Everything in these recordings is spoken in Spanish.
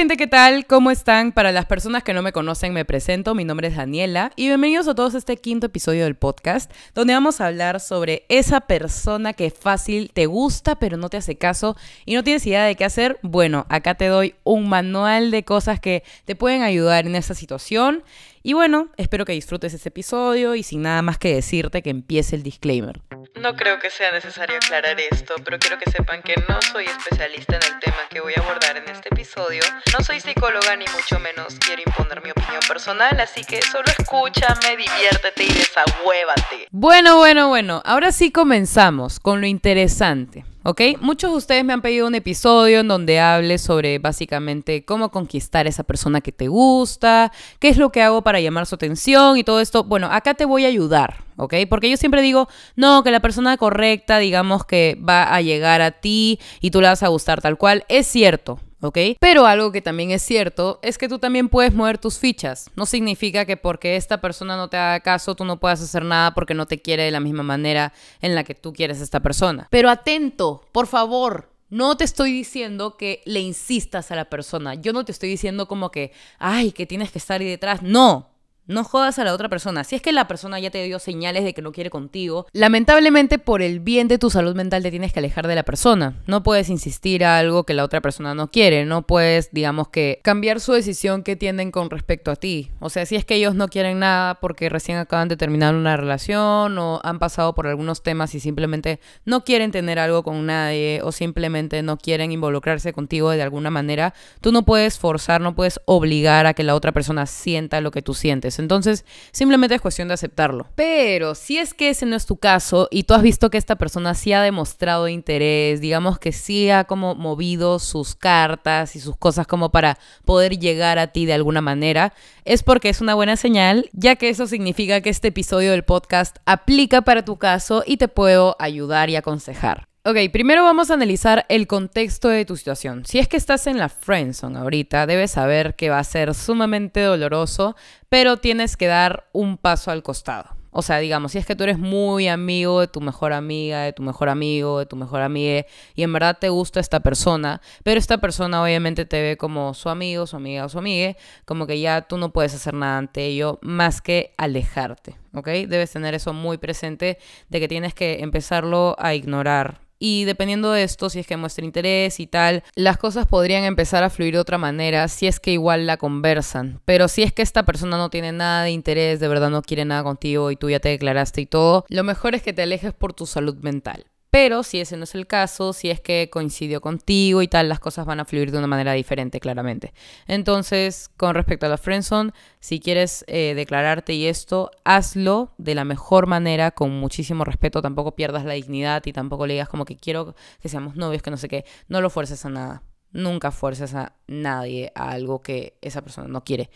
gente, ¿qué tal? ¿Cómo están? Para las personas que no me conocen, me presento. Mi nombre es Daniela y bienvenidos a todos a este quinto episodio del podcast, donde vamos a hablar sobre esa persona que fácil te gusta, pero no te hace caso y no tienes idea de qué hacer. Bueno, acá te doy un manual de cosas que te pueden ayudar en esa situación. Y bueno, espero que disfrutes este episodio y sin nada más que decirte que empiece el disclaimer. No creo que sea necesario aclarar esto, pero quiero que sepan que no soy especialista en el tema que voy a abordar en este episodio. No soy psicóloga ni mucho menos quiero imponer mi opinión personal, así que solo escúchame, diviértete y desahuévate. Bueno, bueno, bueno, ahora sí comenzamos con lo interesante. ¿Ok? Muchos de ustedes me han pedido un episodio en donde hable sobre básicamente cómo conquistar a esa persona que te gusta, qué es lo que hago para llamar su atención y todo esto. Bueno, acá te voy a ayudar, ¿ok? Porque yo siempre digo, no, que la persona correcta, digamos que va a llegar a ti y tú le vas a gustar tal cual. Es cierto, ¿ok? Pero algo que también es cierto es que tú también puedes mover tus fichas. No significa que porque esta persona no te haga caso, tú no puedas hacer nada porque no te quiere de la misma manera en la que tú quieres a esta persona. Pero atento, por favor. No te estoy diciendo que le insistas a la persona. Yo no te estoy diciendo como que, ay, que tienes que estar ahí detrás. No, no jodas a la otra persona. Si es que la persona ya te dio señales de que no quiere contigo, lamentablemente por el bien de tu salud mental te tienes que alejar de la persona. No puedes insistir a algo que la otra persona no quiere. No puedes, digamos que, cambiar su decisión que tienen con respecto a ti. O sea, si es que ellos no quieren nada porque recién acaban de terminar una relación o han pasado por algunos temas y simplemente no quieren tener algo con nadie o simplemente no quieren involucrarse contigo de alguna manera, tú no puedes forzar, no puedes obligar a que la otra persona sienta lo que tú sientes. Entonces, simplemente es cuestión de aceptarlo. Pero si es que ese no es tu caso y tú has visto que esta persona sí ha demostrado interés, digamos que sí ha como movido sus cartas y sus cosas como para poder llegar a ti de alguna manera, es porque es una buena señal, ya que eso significa que este episodio del podcast aplica para tu caso y te puedo ayudar y aconsejar. Ok, primero vamos a analizar el contexto de tu situación. Si es que estás en la friendzone ahorita, debes saber que va a ser sumamente doloroso, pero tienes que dar un paso al costado. O sea, digamos, si es que tú eres muy amigo de tu mejor amiga, de tu mejor amigo, de tu mejor amiga, y en verdad te gusta esta persona, pero esta persona obviamente te ve como su amigo, su amiga o su amiga, como que ya tú no puedes hacer nada ante ello más que alejarte, ¿ok? Debes tener eso muy presente de que tienes que empezarlo a ignorar y dependiendo de esto, si es que muestra interés y tal, las cosas podrían empezar a fluir de otra manera si es que igual la conversan. Pero si es que esta persona no tiene nada de interés, de verdad no quiere nada contigo y tú ya te declaraste y todo, lo mejor es que te alejes por tu salud mental. Pero si ese no es el caso, si es que coincidió contigo y tal, las cosas van a fluir de una manera diferente, claramente. Entonces, con respecto a la friendzone, si quieres eh, declararte y esto, hazlo de la mejor manera, con muchísimo respeto. Tampoco pierdas la dignidad y tampoco le digas como que quiero que seamos novios, que no sé qué. No lo fuerces a nada. Nunca fuerces a nadie a algo que esa persona no quiere.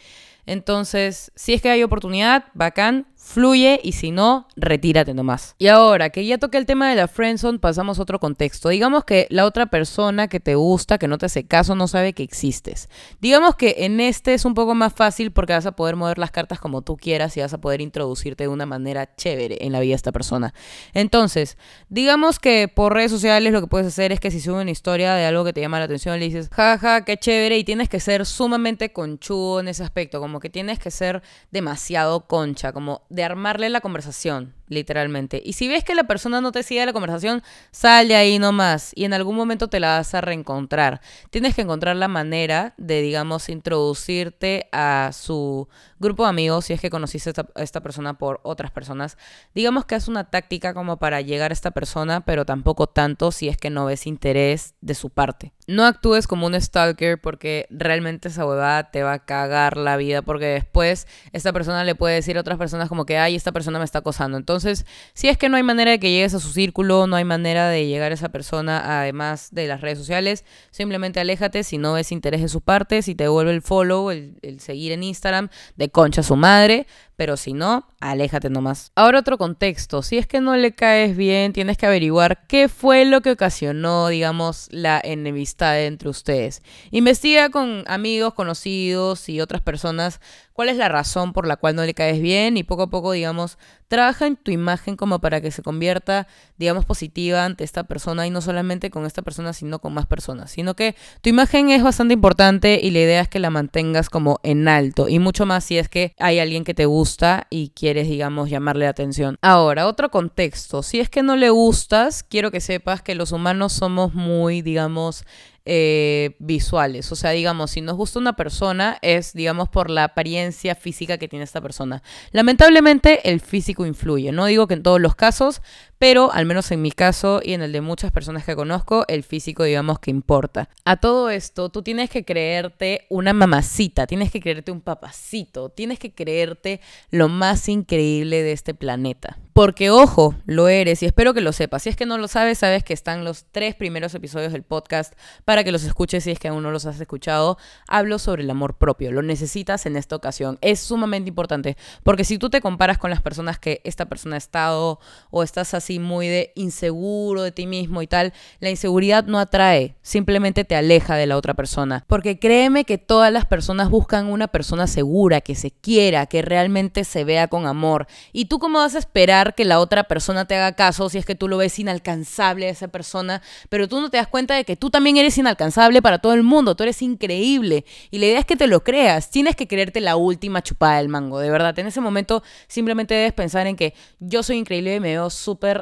Entonces, si es que hay oportunidad, bacán, fluye y si no, retírate nomás. Y ahora que ya toqué el tema de la friendzone, pasamos a otro contexto. Digamos que la otra persona que te gusta, que no te hace caso, no sabe que existes. Digamos que en este es un poco más fácil porque vas a poder mover las cartas como tú quieras y vas a poder introducirte de una manera chévere en la vida de esta persona. Entonces, digamos que por redes sociales lo que puedes hacer es que si sube una historia de algo que te llama la atención, le dices, jaja, qué chévere, y tienes que ser sumamente conchudo en ese aspecto, como que tienes que ser demasiado concha, como de armarle la conversación, literalmente. Y si ves que la persona no te sigue la conversación, sal de ahí nomás y en algún momento te la vas a reencontrar. Tienes que encontrar la manera de, digamos, introducirte a su grupo de amigos si es que conociste a esta, persona por otras personas. Digamos que es una táctica como para llegar a esta persona, pero tampoco tanto si es que no ves interés de su parte. No actúes como un stalker porque realmente esa huevada te va a cagar la vida porque después esta persona le puede decir a otras personas como que, ay, esta persona me está acosando. Entonces, si es que no hay manera de que llegues a su círculo, no hay manera de llegar a esa persona además de las redes sociales, simplemente aléjate si no ves interés de su parte, si te vuelve el follow, el, el seguir en Instagram, de concha su madre, pero si no, aléjate nomás. Ahora otro contexto, si es que no le caes bien, tienes que averiguar qué fue lo que ocasionó, digamos, la enemistad entre ustedes. Investiga con amigos, conocidos y otras personas cuál es la razón por la cual no le caes bien y poco a poco, digamos, trabaja en tu imagen como para que se convierta, digamos, positiva ante esta persona y no solamente con esta persona, sino con más personas, sino que tu imagen es bastante importante y la idea es que la mantengas como en alto y mucho más si es que hay alguien que te gusta y quieres, digamos, llamarle la atención. Ahora, otro contexto, si es que no le gustas, quiero que sepas que los humanos somos muy, digamos, eh, visuales. O sea, digamos, si nos gusta una persona es, digamos, por la apariencia física que tiene esta persona. Lamentablemente el físico influye. No digo que en todos los casos, pero al menos en mi caso y en el de muchas personas que conozco, el físico digamos que importa. A todo esto, tú tienes que creerte una mamacita, tienes que creerte un papacito, tienes que creerte lo más increíble de este planeta. Porque ojo, lo eres y espero que lo sepas. Si es que no lo sabes, sabes que están los tres primeros episodios del podcast para que los escuches si es que aún no los has escuchado. Hablo sobre el amor propio, lo necesitas en esta ocasión. Es sumamente importante porque si tú te comparas con las personas que esta persona ha estado o estás así muy de inseguro de ti mismo y tal, la inseguridad no atrae, simplemente te aleja de la otra persona. Porque créeme que todas las personas buscan una persona segura, que se quiera, que realmente se vea con amor. ¿Y tú cómo vas a esperar que la otra persona te haga caso si es que tú lo ves inalcanzable a esa persona, pero tú no te das cuenta de que tú también eres inalcanzable para todo el mundo, tú eres increíble. Y la idea es que te lo creas, tienes que creerte la última chupada del mango, de verdad. En ese momento simplemente debes pensar en que yo soy increíble y me veo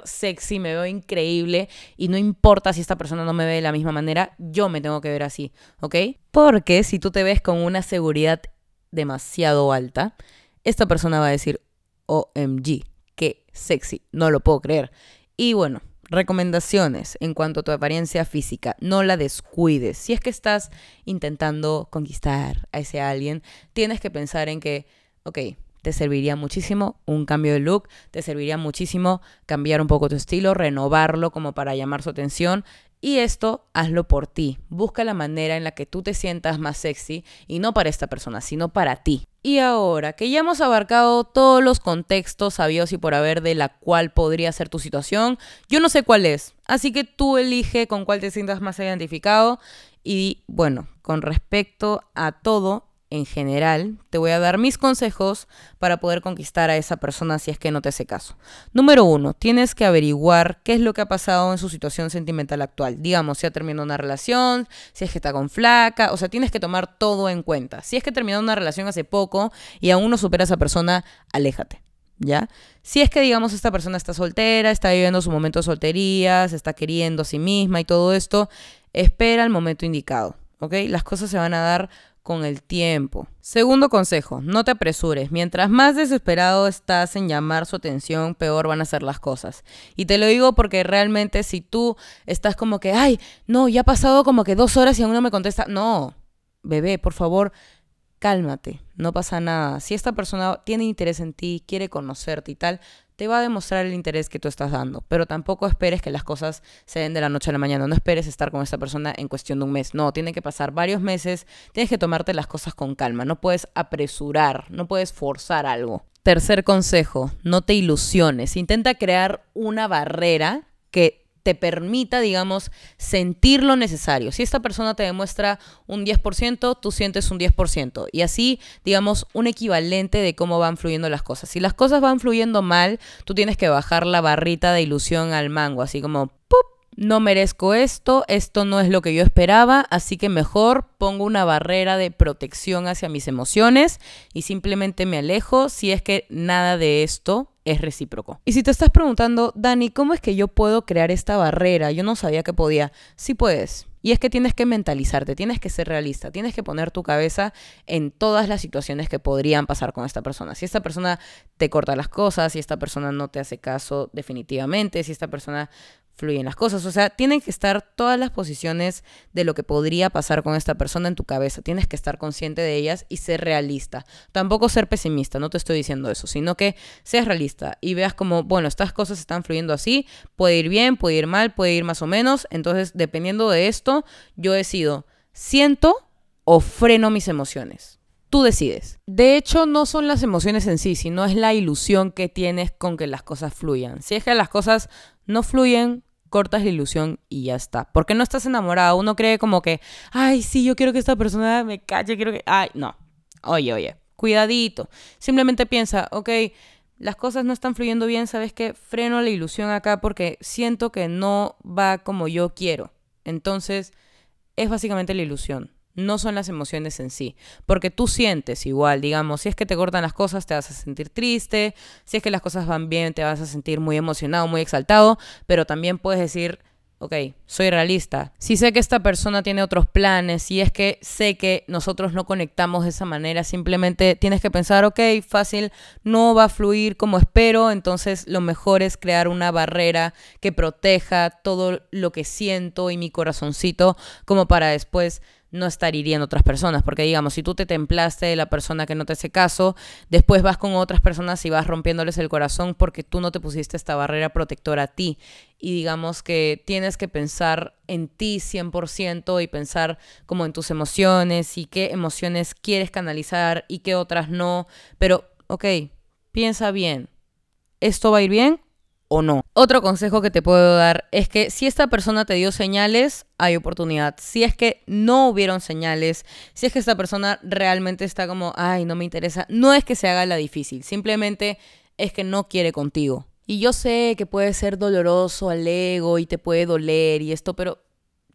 sexy, me veo increíble y no importa si esta persona no me ve de la misma manera, yo me tengo que ver así, ¿ok? Porque si tú te ves con una seguridad demasiado alta, esta persona va a decir, OMG, qué sexy, no lo puedo creer. Y bueno, recomendaciones en cuanto a tu apariencia física, no la descuides. Si es que estás intentando conquistar a ese alguien, tienes que pensar en que, ok, te serviría muchísimo un cambio de look, te serviría muchísimo cambiar un poco tu estilo, renovarlo como para llamar su atención. Y esto hazlo por ti. Busca la manera en la que tú te sientas más sexy y no para esta persona, sino para ti. Y ahora que ya hemos abarcado todos los contextos sabios y por haber de la cual podría ser tu situación, yo no sé cuál es. Así que tú elige con cuál te sientas más identificado. Y bueno, con respecto a todo, en general, te voy a dar mis consejos para poder conquistar a esa persona si es que no te hace caso. Número uno, tienes que averiguar qué es lo que ha pasado en su situación sentimental actual. Digamos, si ha terminado una relación, si es que está con flaca, o sea, tienes que tomar todo en cuenta. Si es que terminó una relación hace poco y aún no supera a esa persona, aléjate. ¿Ya? Si es que, digamos, esta persona está soltera, está viviendo su momento de soltería, se está queriendo a sí misma y todo esto, espera el momento indicado, ¿ok? Las cosas se van a dar con el tiempo. Segundo consejo, no te apresures. Mientras más desesperado estás en llamar su atención, peor van a ser las cosas. Y te lo digo porque realmente si tú estás como que, ay, no, ya ha pasado como que dos horas y aún no me contesta. No, bebé, por favor, cálmate, no pasa nada. Si esta persona tiene interés en ti, quiere conocerte y tal, te va a demostrar el interés que tú estás dando, pero tampoco esperes que las cosas se den de la noche a la mañana, no esperes estar con esta persona en cuestión de un mes, no, tiene que pasar varios meses, tienes que tomarte las cosas con calma, no puedes apresurar, no puedes forzar algo. Tercer consejo, no te ilusiones, intenta crear una barrera que te permita, digamos, sentir lo necesario. Si esta persona te demuestra un 10%, tú sientes un 10%. Y así, digamos, un equivalente de cómo van fluyendo las cosas. Si las cosas van fluyendo mal, tú tienes que bajar la barrita de ilusión al mango, así como, ¡pup! no merezco esto, esto no es lo que yo esperaba, así que mejor pongo una barrera de protección hacia mis emociones y simplemente me alejo si es que nada de esto es recíproco. Y si te estás preguntando, Dani, ¿cómo es que yo puedo crear esta barrera? Yo no sabía que podía. Sí puedes. Y es que tienes que mentalizarte, tienes que ser realista, tienes que poner tu cabeza en todas las situaciones que podrían pasar con esta persona. Si esta persona te corta las cosas, si esta persona no te hace caso definitivamente, si esta persona fluyen las cosas. O sea, tienen que estar todas las posiciones de lo que podría pasar con esta persona en tu cabeza. Tienes que estar consciente de ellas y ser realista. Tampoco ser pesimista, no te estoy diciendo eso, sino que seas realista y veas como, bueno, estas cosas están fluyendo así, puede ir bien, puede ir mal, puede ir más o menos. Entonces, dependiendo de esto, yo decido, siento o freno mis emociones. Tú decides. De hecho, no son las emociones en sí, sino es la ilusión que tienes con que las cosas fluyan. Si es que las cosas no fluyen, cortas la ilusión y ya está. Porque no estás enamorado. Uno cree como que, ay, sí, yo quiero que esta persona me calle, quiero que... Ay, no. Oye, oye, cuidadito. Simplemente piensa, ok, las cosas no están fluyendo bien, ¿sabes qué? Freno la ilusión acá porque siento que no va como yo quiero. Entonces, es básicamente la ilusión. No son las emociones en sí. Porque tú sientes igual, digamos, si es que te cortan las cosas, te vas a sentir triste. Si es que las cosas van bien, te vas a sentir muy emocionado, muy exaltado. Pero también puedes decir, ok, soy realista. Si sé que esta persona tiene otros planes, si es que sé que nosotros no conectamos de esa manera, simplemente tienes que pensar, ok, fácil, no va a fluir como espero, entonces lo mejor es crear una barrera que proteja todo lo que siento y mi corazoncito como para después no estar hiriendo otras personas. Porque digamos, si tú te templaste de la persona que no te hace caso, después vas con otras personas y vas rompiéndoles el corazón porque tú no te pusiste esta barrera protectora a ti. Y digamos que tienes que pensar en ti 100% y pensar como en tus emociones y qué emociones quieres canalizar y qué otras no. Pero, ok, piensa bien. ¿Esto va a ir bien o no. Otro consejo que te puedo dar es que si esta persona te dio señales, hay oportunidad. Si es que no hubieron señales, si es que esta persona realmente está como, ay, no me interesa, no es que se haga la difícil, simplemente es que no quiere contigo. Y yo sé que puede ser doloroso al ego y te puede doler y esto, pero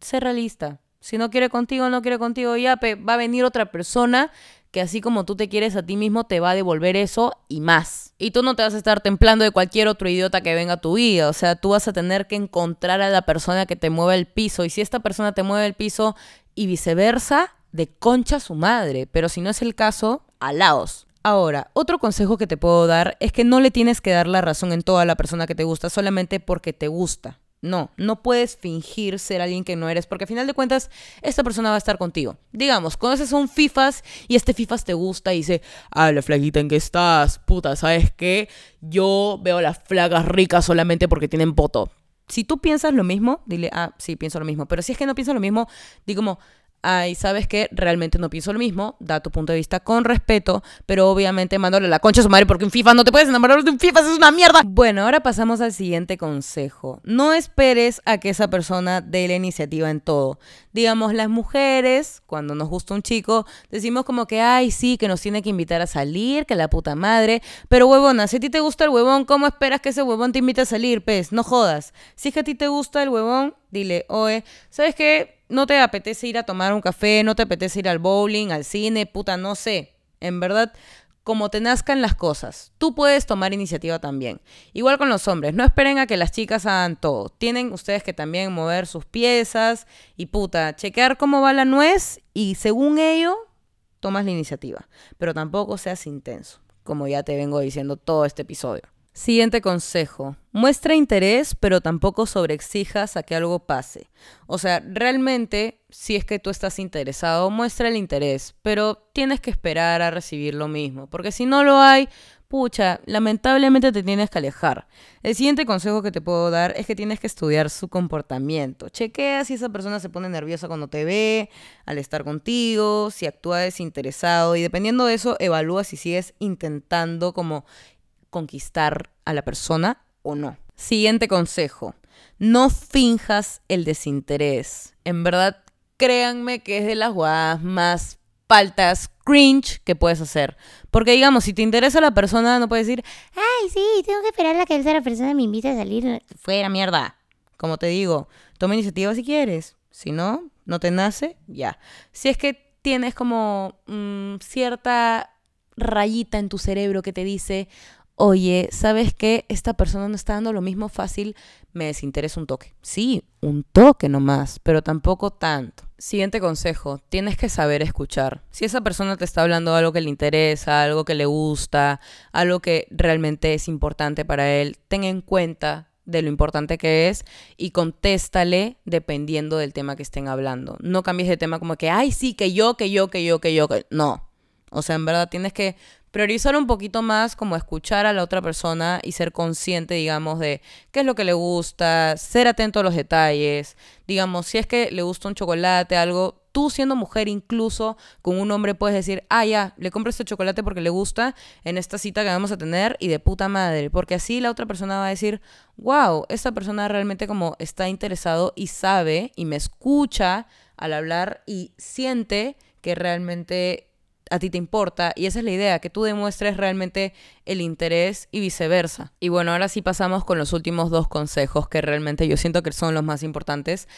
sé realista. Si no quiere contigo, no quiere contigo, ya va a venir otra persona que así como tú te quieres a ti mismo, te va a devolver eso y más. Y tú no te vas a estar templando de cualquier otro idiota que venga a tu vida. O sea, tú vas a tener que encontrar a la persona que te mueva el piso. Y si esta persona te mueve el piso y viceversa, de concha su madre. Pero si no es el caso, alaos. Ahora, otro consejo que te puedo dar es que no le tienes que dar la razón en toda la persona que te gusta solamente porque te gusta. No, no puedes fingir ser alguien que no eres, porque al final de cuentas, esta persona va a estar contigo. Digamos, conoces a un FIFAs y este FIFAs te gusta y dice, ah, la flaquita en que estás, puta, ¿sabes qué? Yo veo las flagas ricas solamente porque tienen poto. Si tú piensas lo mismo, dile, ah, sí, pienso lo mismo. Pero si es que no piensas lo mismo, di como, ay, sabes que realmente no pienso lo mismo, da tu punto de vista con respeto, pero obviamente mándole la concha a su madre porque un FIFA no te puedes enamorar de un FIFA, es una mierda. Bueno, ahora pasamos al siguiente consejo. No esperes a que esa persona dé la iniciativa en todo. Digamos, las mujeres, cuando nos gusta un chico, decimos como que, ay, sí, que nos tiene que invitar a salir, que la puta madre, pero huevona, si a ti te gusta el huevón, ¿cómo esperas que ese huevón te invite a salir, pez? No jodas. Si es que a ti te gusta el huevón, dile, oye, ¿sabes qué? No te apetece ir a tomar un café, no te apetece ir al bowling, al cine, puta, no sé. En verdad, como te nazcan las cosas. Tú puedes tomar iniciativa también. Igual con los hombres, no esperen a que las chicas hagan todo. Tienen ustedes que también mover sus piezas y puta, chequear cómo va la nuez y según ello, tomas la iniciativa. Pero tampoco seas intenso, como ya te vengo diciendo todo este episodio. Siguiente consejo. Muestra interés, pero tampoco sobreexijas a que algo pase. O sea, realmente, si es que tú estás interesado, muestra el interés, pero tienes que esperar a recibir lo mismo, porque si no lo hay, pucha, lamentablemente te tienes que alejar. El siguiente consejo que te puedo dar es que tienes que estudiar su comportamiento. Chequea si esa persona se pone nerviosa cuando te ve, al estar contigo, si actúa desinteresado y dependiendo de eso, evalúa si sigues intentando como conquistar a la persona o no. Siguiente consejo. No finjas el desinterés. En verdad, créanme que es de las guadas más faltas cringe que puedes hacer. Porque digamos, si te interesa la persona, no puedes decir, ay, sí, tengo que esperar a que esa persona me invite a salir. Fuera, mierda. Como te digo, toma iniciativa si quieres. Si no, no te nace, ya. Si es que tienes como mm, cierta rayita en tu cerebro que te dice, oye, ¿sabes qué? Esta persona no está dando lo mismo fácil, me desinteresa un toque. Sí, un toque nomás, pero tampoco tanto. Siguiente consejo, tienes que saber escuchar. Si esa persona te está hablando de algo que le interesa, algo que le gusta, algo que realmente es importante para él, ten en cuenta de lo importante que es y contéstale dependiendo del tema que estén hablando. No cambies de tema como que, ay, sí, que yo, que yo, que yo, que yo, que... No. O sea, en verdad tienes que priorizar un poquito más como escuchar a la otra persona y ser consciente, digamos, de qué es lo que le gusta, ser atento a los detalles, digamos, si es que le gusta un chocolate, algo, tú siendo mujer incluso con un hombre puedes decir, ah, ya, le compro este chocolate porque le gusta en esta cita que vamos a tener y de puta madre, porque así la otra persona va a decir, wow, esta persona realmente como está interesado y sabe y me escucha al hablar y siente que realmente a ti te importa y esa es la idea, que tú demuestres realmente el interés y viceversa. Y bueno, ahora sí pasamos con los últimos dos consejos que realmente yo siento que son los más importantes.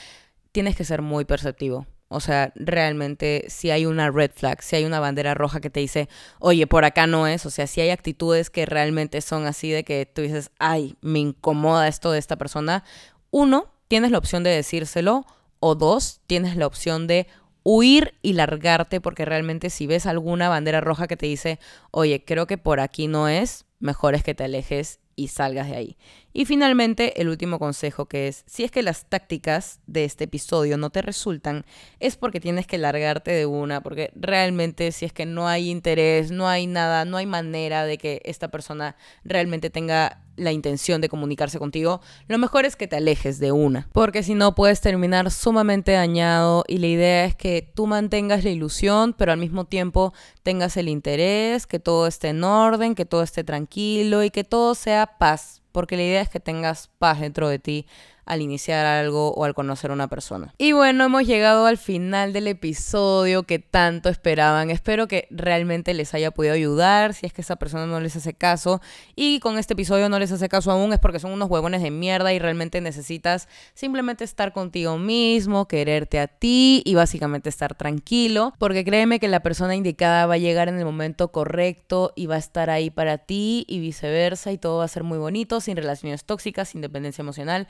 Tienes que ser muy perceptivo. O sea, realmente si hay una red flag, si hay una bandera roja que te dice, oye, por acá no es, o sea, si hay actitudes que realmente son así de que tú dices, ay, me incomoda esto de esta persona, uno, tienes la opción de decírselo, o dos, tienes la opción de huir y largarte porque realmente si ves alguna bandera roja que te dice, oye, creo que por aquí no es, mejor es que te alejes y salgas de ahí. Y finalmente, el último consejo que es, si es que las tácticas de este episodio no te resultan, es porque tienes que largarte de una, porque realmente si es que no hay interés, no hay nada, no hay manera de que esta persona realmente tenga la intención de comunicarse contigo, lo mejor es que te alejes de una, porque si no puedes terminar sumamente dañado y la idea es que tú mantengas la ilusión, pero al mismo tiempo tengas el interés, que todo esté en orden, que todo esté tranquilo y que todo sea paz, porque la idea es que tengas paz dentro de ti al iniciar algo o al conocer a una persona. Y bueno, hemos llegado al final del episodio que tanto esperaban. Espero que realmente les haya podido ayudar. Si es que esa persona no les hace caso y con este episodio no les hace caso aún es porque son unos huevones de mierda y realmente necesitas simplemente estar contigo mismo, quererte a ti y básicamente estar tranquilo. Porque créeme que la persona indicada va a llegar en el momento correcto y va a estar ahí para ti y viceversa y todo va a ser muy bonito, sin relaciones tóxicas, sin dependencia emocional.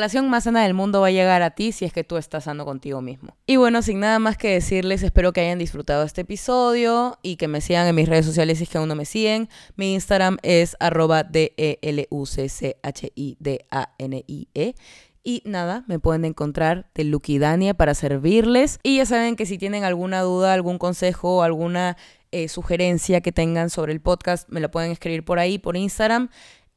Relación más sana del mundo va a llegar a ti si es que tú estás sano contigo mismo. Y bueno, sin nada más que decirles, espero que hayan disfrutado este episodio y que me sigan en mis redes sociales si es que aún no me siguen. Mi Instagram es arroba D-E-L-U-C-C-H-I-D-A-N-I-E. Y nada, me pueden encontrar de Luquidania para servirles. Y ya saben que si tienen alguna duda, algún consejo, alguna eh, sugerencia que tengan sobre el podcast, me lo pueden escribir por ahí, por Instagram.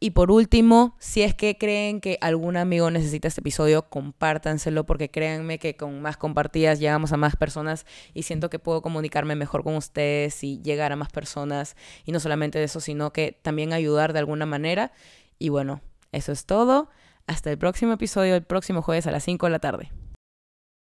Y por último, si es que creen que algún amigo necesita este episodio, compártanselo porque créanme que con más compartidas llegamos a más personas y siento que puedo comunicarme mejor con ustedes y llegar a más personas. Y no solamente eso, sino que también ayudar de alguna manera. Y bueno, eso es todo. Hasta el próximo episodio, el próximo jueves a las 5 de la tarde.